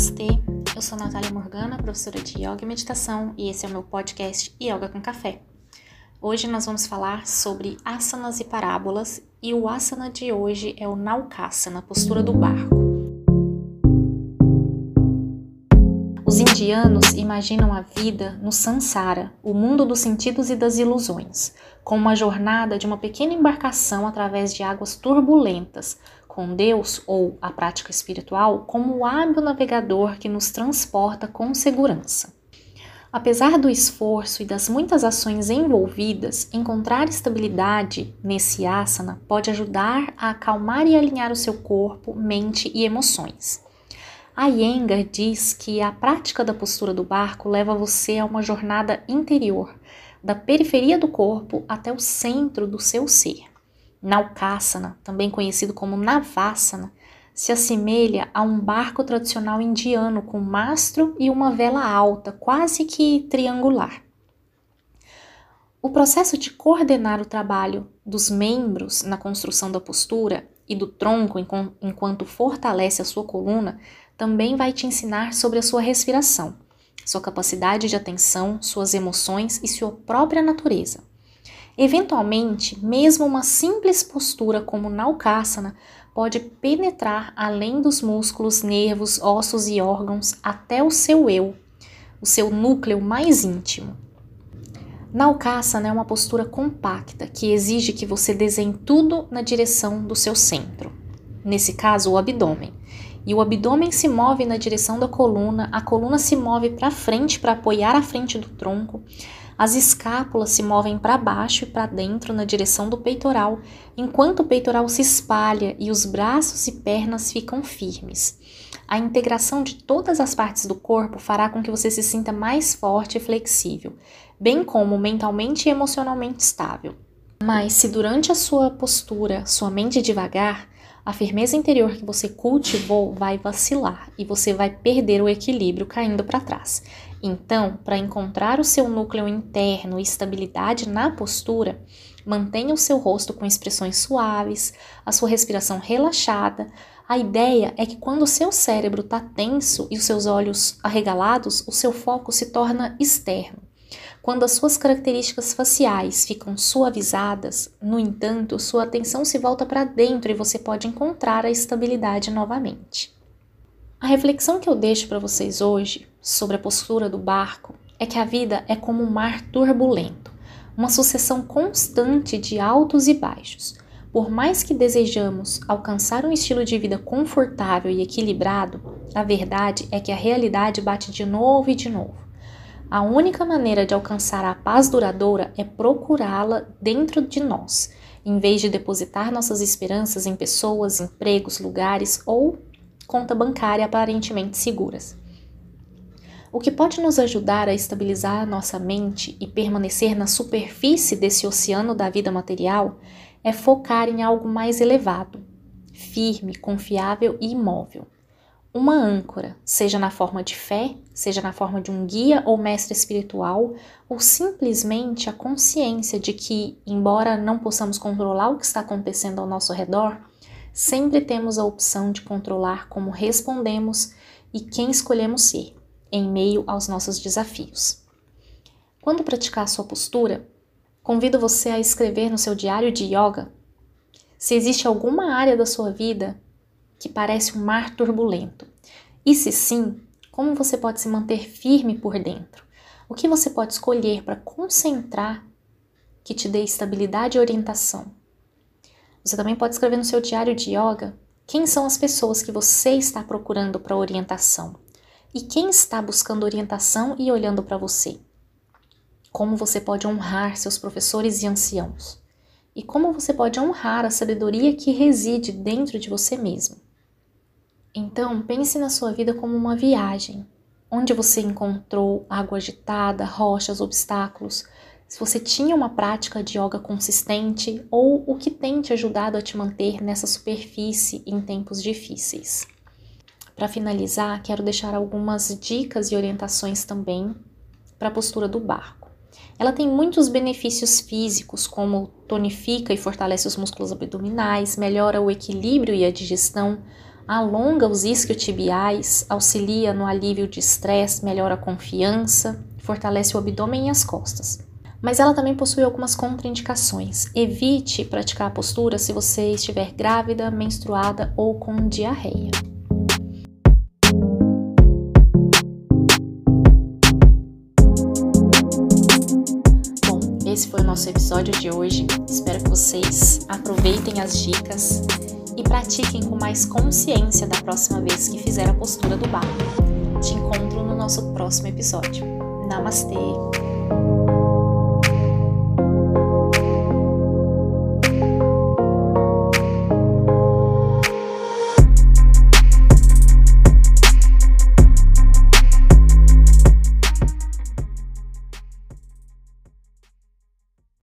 Namastê, eu sou Natália Morgana, professora de Yoga e Meditação, e esse é o meu podcast Yoga com Café. Hoje nós vamos falar sobre asanas e parábolas, e o asana de hoje é o Naukasana, postura do barco. Indianos imaginam a vida no Sansara, o mundo dos sentidos e das ilusões, como uma jornada de uma pequena embarcação através de águas turbulentas, com Deus ou a prática espiritual como o hábil navegador que nos transporta com segurança. Apesar do esforço e das muitas ações envolvidas, encontrar estabilidade nesse asana pode ajudar a acalmar e alinhar o seu corpo, mente e emoções. A Iyengar diz que a prática da postura do barco leva você a uma jornada interior, da periferia do corpo até o centro do seu ser. Naukasana, também conhecido como Navasana, se assemelha a um barco tradicional indiano com mastro e uma vela alta, quase que triangular. O processo de coordenar o trabalho dos membros na construção da postura e do tronco enquanto fortalece a sua coluna também vai te ensinar sobre a sua respiração, sua capacidade de atenção, suas emoções e sua própria natureza. Eventualmente, mesmo uma simples postura como Naukasana pode penetrar além dos músculos, nervos, ossos e órgãos até o seu eu, o seu núcleo mais íntimo. Naukasana é uma postura compacta que exige que você desenhe tudo na direção do seu centro, nesse caso, o abdômen. E o abdômen se move na direção da coluna, a coluna se move para frente para apoiar a frente do tronco, as escápulas se movem para baixo e para dentro na direção do peitoral, enquanto o peitoral se espalha e os braços e pernas ficam firmes. A integração de todas as partes do corpo fará com que você se sinta mais forte e flexível, bem como mentalmente e emocionalmente estável. Mas se durante a sua postura sua mente devagar, a firmeza interior que você cultivou vai vacilar e você vai perder o equilíbrio caindo para trás. Então, para encontrar o seu núcleo interno e estabilidade na postura, mantenha o seu rosto com expressões suaves, a sua respiração relaxada. A ideia é que quando o seu cérebro está tenso e os seus olhos arregalados, o seu foco se torna externo. Quando as suas características faciais ficam suavizadas, no entanto, sua atenção se volta para dentro e você pode encontrar a estabilidade novamente. A reflexão que eu deixo para vocês hoje sobre a postura do barco é que a vida é como um mar turbulento, uma sucessão constante de altos e baixos. Por mais que desejamos alcançar um estilo de vida confortável e equilibrado, a verdade é que a realidade bate de novo e de novo. A única maneira de alcançar a paz duradoura é procurá-la dentro de nós, em vez de depositar nossas esperanças em pessoas, empregos, lugares ou conta bancária aparentemente seguras. O que pode nos ajudar a estabilizar a nossa mente e permanecer na superfície desse oceano da vida material é focar em algo mais elevado, firme, confiável e imóvel. Uma âncora, seja na forma de fé, seja na forma de um guia ou mestre espiritual, ou simplesmente a consciência de que, embora não possamos controlar o que está acontecendo ao nosso redor, sempre temos a opção de controlar como respondemos e quem escolhemos ser, em meio aos nossos desafios. Quando praticar sua postura, convido você a escrever no seu diário de yoga se existe alguma área da sua vida que parece um mar turbulento. E se sim, como você pode se manter firme por dentro? O que você pode escolher para concentrar que te dê estabilidade e orientação? Você também pode escrever no seu diário de yoga quem são as pessoas que você está procurando para orientação e quem está buscando orientação e olhando para você. Como você pode honrar seus professores e anciãos e como você pode honrar a sabedoria que reside dentro de você mesmo. Então, pense na sua vida como uma viagem, onde você encontrou água agitada, rochas, obstáculos, se você tinha uma prática de yoga consistente ou o que tem te ajudado a te manter nessa superfície em tempos difíceis. Para finalizar, quero deixar algumas dicas e orientações também para a postura do barco. Ela tem muitos benefícios físicos, como tonifica e fortalece os músculos abdominais, melhora o equilíbrio e a digestão, alonga os isquiotibiais, auxilia no alívio de estresse, melhora a confiança, fortalece o abdômen e as costas. Mas ela também possui algumas contraindicações. Evite praticar a postura se você estiver grávida, menstruada ou com diarreia. Esse foi o nosso episódio de hoje. Espero que vocês aproveitem as dicas e pratiquem com mais consciência da próxima vez que fizer a postura do barro. Te encontro no nosso próximo episódio. Namastê!